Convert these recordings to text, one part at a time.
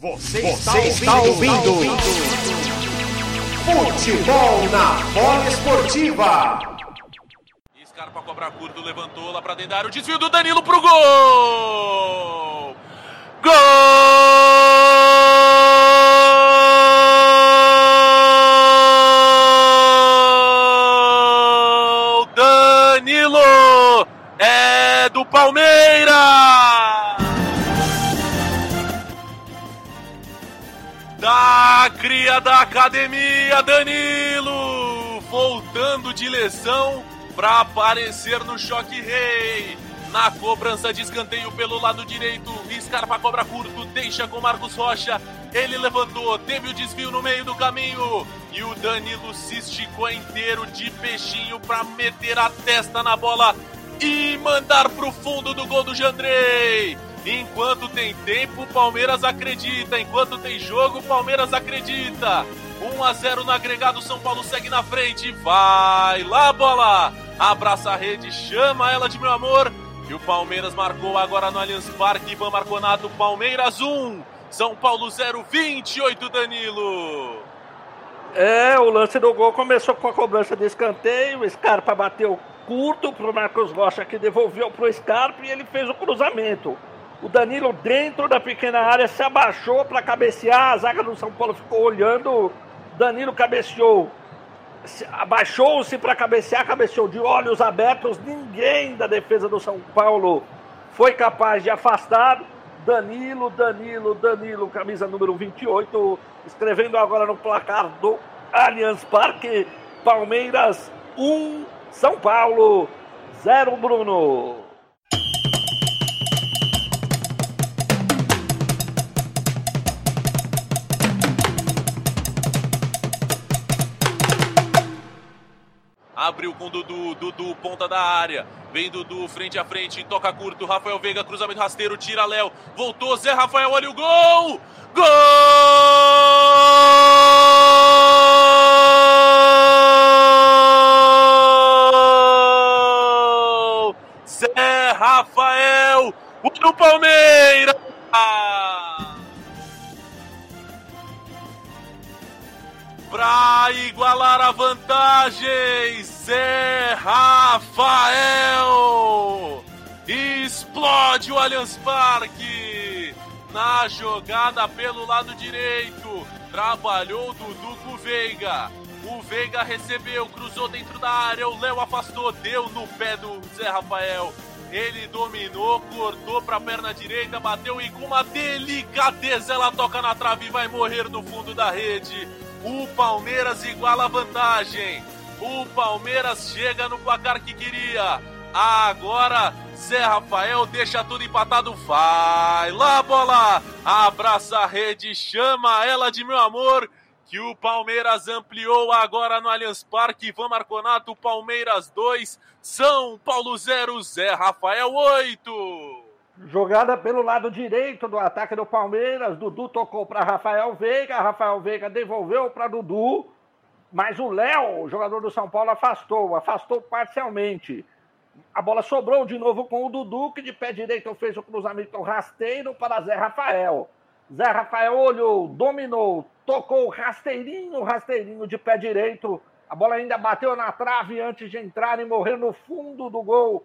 Você, Você está, ouvindo, ouvindo. Futebol na bola esportiva. Scarpa cobra curto, levantou lá pra dentro da área. O desvio do Danilo pro gol! Gol! Danilo é do Palmeiras! Da cria da academia, Danilo! Voltando de lesão para aparecer no choque rei. Na cobrança de escanteio pelo lado direito, Scarpa cobra curto, deixa com Marcos Rocha. Ele levantou, teve o desvio no meio do caminho. E o Danilo se esticou inteiro de peixinho para meter a testa na bola e mandar pro fundo do gol do Jandrei. Enquanto tem tempo, o Palmeiras acredita. Enquanto tem jogo, o Palmeiras acredita. 1 a 0 no agregado, São Paulo segue na frente. Vai lá, bola! Abraça a rede, chama ela de meu amor. E o Palmeiras marcou agora no Allianz Parque. Ivan Marconato, Palmeiras 1, São Paulo 0, 28, Danilo. É, o lance do gol começou com a cobrança de escanteio. O Scarpa bateu curto pro Marcos Rocha, que devolveu pro Scarpa e ele fez o cruzamento. O Danilo, dentro da pequena área, se abaixou para cabecear. A zaga do São Paulo ficou olhando. Danilo cabeceou. Abaixou-se para cabecear, cabeceou de olhos abertos. Ninguém da defesa do São Paulo foi capaz de afastar. Danilo, Danilo, Danilo, camisa número 28, escrevendo agora no placar do Allianz Parque. Palmeiras 1, São Paulo 0, Bruno. Abriu com Dudu, Dudu, ponta da área. Vem Dudu, frente a frente, toca curto. Rafael Veiga, cruzamento rasteiro, tira Léo. Voltou, Zé Rafael, olha o gol! Gol! Zé Rafael, o do Palmeiras! Para igualar a vantagem, Zé Rafael explode o Allianz Parque na jogada pelo lado direito. Trabalhou Dudu com o Veiga. O Veiga recebeu, cruzou dentro da área. O Léo afastou, deu no pé do Zé Rafael. Ele dominou, cortou para a perna direita, bateu e com uma delicadeza ela toca na trave e vai morrer no fundo da rede. O Palmeiras iguala a vantagem. O Palmeiras chega no placar que queria. Agora Zé Rafael deixa tudo empatado. Vai lá, bola! Abraça a rede, chama ela de meu amor. Que o Palmeiras ampliou agora no Allianz Parque. Ivan Marconato, Palmeiras 2, São Paulo 0, Zé Rafael 8. Jogada pelo lado direito do ataque do Palmeiras. Dudu tocou para Rafael Veiga. Rafael Veiga devolveu para Dudu. Mas o Léo, jogador do São Paulo, afastou. Afastou parcialmente. A bola sobrou de novo com o Dudu, que de pé direito fez o cruzamento rasteiro para Zé Rafael. Zé Rafael olhou, dominou, tocou rasteirinho, rasteirinho de pé direito. A bola ainda bateu na trave antes de entrar e morrer no fundo do gol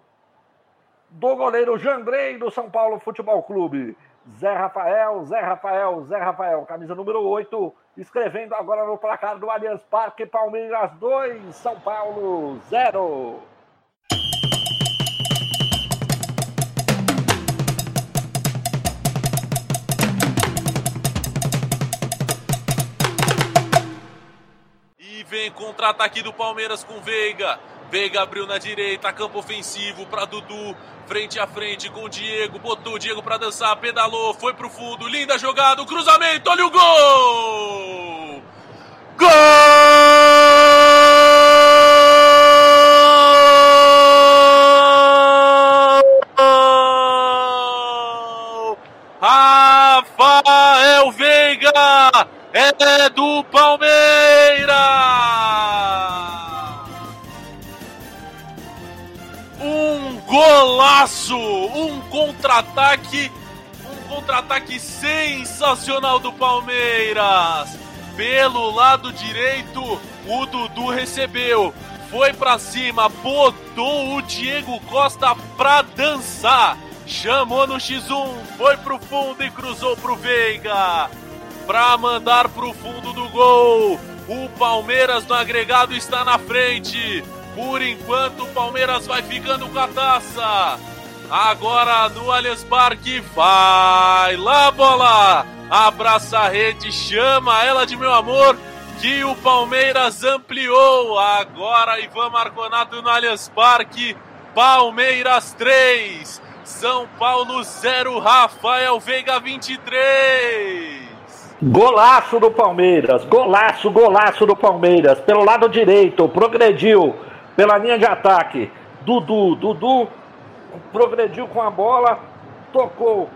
do goleiro Jandrei do São Paulo Futebol Clube. Zé Rafael, Zé Rafael, Zé Rafael, camisa número 8, escrevendo agora no placar do Allianz Parque, Palmeiras 2, São Paulo 0. E vem contra-ataque do Palmeiras com Veiga. Veiga abriu na direita, campo ofensivo para Dudu, frente a frente com o Diego, botou o Diego para dançar, pedalou, foi pro fundo, linda jogada, o cruzamento, olha o gol! Gol! Rafael Veiga é do Palmeiras! Golaço! Um contra-ataque! Um contra-ataque sensacional do Palmeiras. Pelo lado direito, o Dudu recebeu. Foi pra cima, botou o Diego Costa pra dançar. Chamou no X1, foi pro fundo e cruzou pro Veiga. Pra mandar pro fundo do gol. O Palmeiras no agregado está na frente. Por enquanto, o Palmeiras vai ficando com a taça. Agora no Allianz Parque, vai lá, bola! Abraça a rede, chama ela de meu amor, que o Palmeiras ampliou. Agora Ivan Marconato no Allianz Parque, Palmeiras 3, São Paulo 0, Rafael Veiga 23. Golaço do Palmeiras, golaço, golaço do Palmeiras. Pelo lado direito, progrediu pela linha de ataque. Dudu, Dudu progrediu com a bola, tocou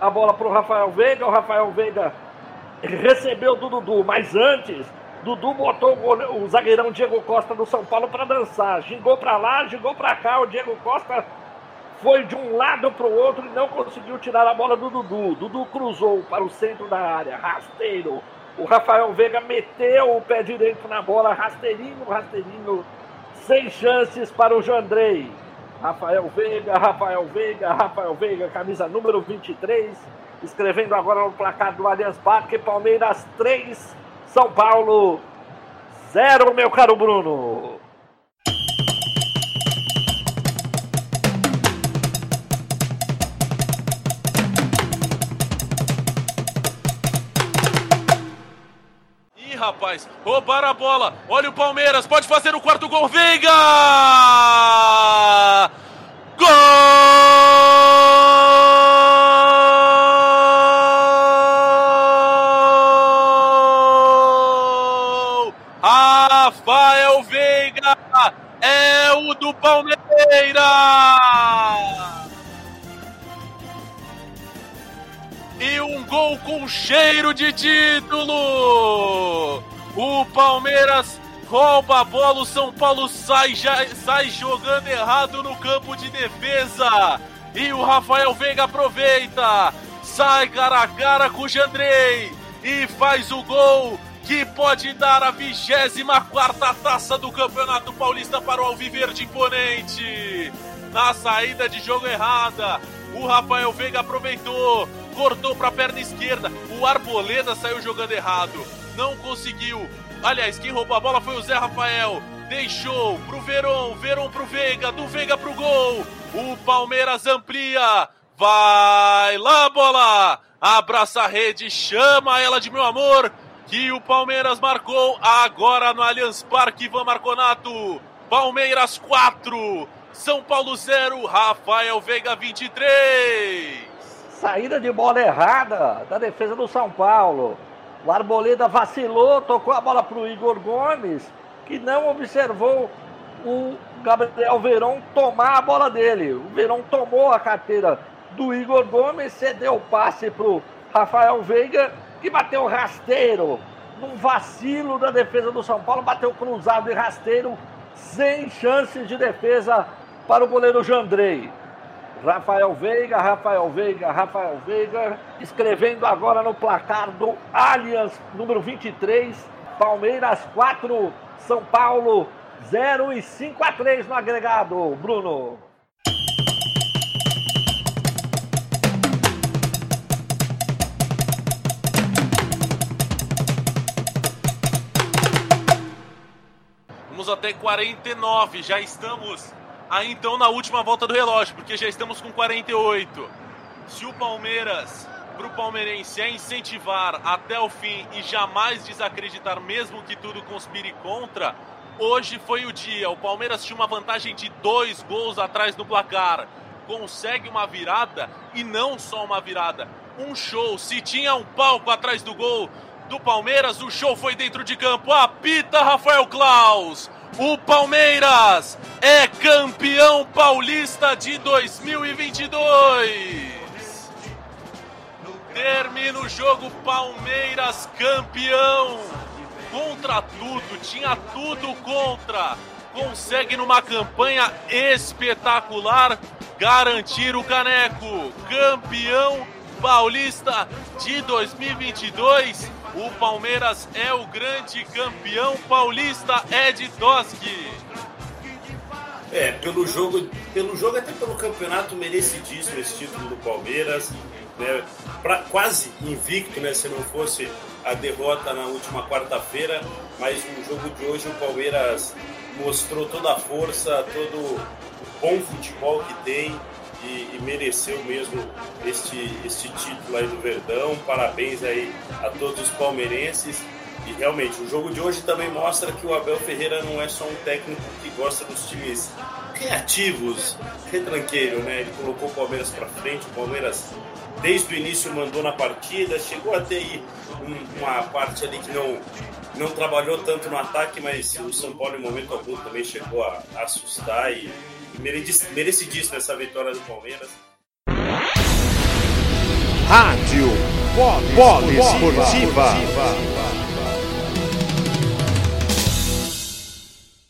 a bola para o Rafael Veiga. O Rafael Veiga recebeu do Dudu, mas antes, Dudu botou o, goleiro, o zagueirão Diego Costa do São Paulo para dançar. Gingou para lá, gingou para cá. O Diego Costa foi de um lado para o outro e não conseguiu tirar a bola do Dudu. Dudu cruzou para o centro da área, rasteiro. O Rafael Veiga meteu o pé direito na bola, rasteirinho, rasteirinho, sem chances para o Jandrei. Rafael Veiga, Rafael Veiga, Rafael Veiga, camisa número 23, escrevendo agora no placar do Allianz Parque, Palmeiras 3, São Paulo 0, meu caro Bruno. Rapaz. Roubaram a bola. Olha o Palmeiras. Pode fazer o quarto gol. Veiga! Gol! Rafael Veiga é o do Palmeiras! e um gol com cheiro de título. O Palmeiras rouba a bola, o São Paulo sai, já, sai jogando errado no campo de defesa. E o Rafael Veiga aproveita, sai cara a cara com o Jandrei e faz o gol que pode dar a 24 taça do Campeonato Paulista para o Alviverde Imponente. Na saída de jogo errada, o Rafael Veiga aproveitou, cortou para a perna esquerda. O Arboleda saiu jogando errado, não conseguiu. Aliás, quem roubou a bola foi o Zé Rafael. Deixou pro Veron, Veron pro Veiga, do Veiga pro gol. O Palmeiras amplia. Vai lá, bola! Abraça a rede, chama ela de meu amor. Que o Palmeiras marcou agora no Allianz Parque, Ivan Marconato. Palmeiras 4, São Paulo 0, Rafael Veiga 23. Saída de bola errada da defesa do São Paulo. O Arboleda vacilou, tocou a bola para o Igor Gomes, que não observou o Gabriel Verão tomar a bola dele. O Verão tomou a carteira do Igor Gomes, cedeu o passe para o Rafael Veiga, que bateu rasteiro. Num vacilo da defesa do São Paulo, bateu cruzado e rasteiro, sem chances de defesa para o goleiro Jandrei. Rafael Veiga, Rafael Veiga, Rafael Veiga, escrevendo agora no placar do Allianz, número 23, Palmeiras 4, São Paulo 0 e 5 a 3 no agregado, Bruno. Vamos até 49, já estamos aí então na última volta do relógio, porque já estamos com 48. Se o Palmeiras, para o palmeirense, é incentivar até o fim e jamais desacreditar, mesmo que tudo conspire contra, hoje foi o dia. O Palmeiras tinha uma vantagem de dois gols atrás no placar. Consegue uma virada e não só uma virada, um show. Se tinha um palco atrás do gol do Palmeiras, o show foi dentro de campo. Apita Rafael Klaus. O Palmeiras é campeão paulista de 2022. Termina o jogo Palmeiras campeão. Contra tudo, tinha tudo contra. Consegue numa campanha espetacular garantir o caneco. Campeão Paulista de 2022. O Palmeiras é o grande campeão paulista Ed Toski. É, pelo jogo, pelo jogo até pelo campeonato merecidíssimo esse título do Palmeiras, né? Pra, quase invicto, né? Se não fosse a derrota na última quarta-feira, mas no jogo de hoje o Palmeiras mostrou toda a força, todo o bom futebol que tem e, e, mereceu mesmo este, este título aí do Verdão. Parabéns aí a todos os palmeirenses. E realmente, o jogo de hoje também mostra que o Abel Ferreira não é só um técnico que gosta dos times reativos, retranqueiro, né? Ele colocou o Palmeiras para frente, o Palmeiras desde o início mandou na partida, chegou a ter aí uma parte ali que não, não trabalhou tanto no ataque, mas o São Paulo em momento algum também chegou a, a assustar e merecidíssima essa vitória do Palmeiras. Rádio Polo Esportiva.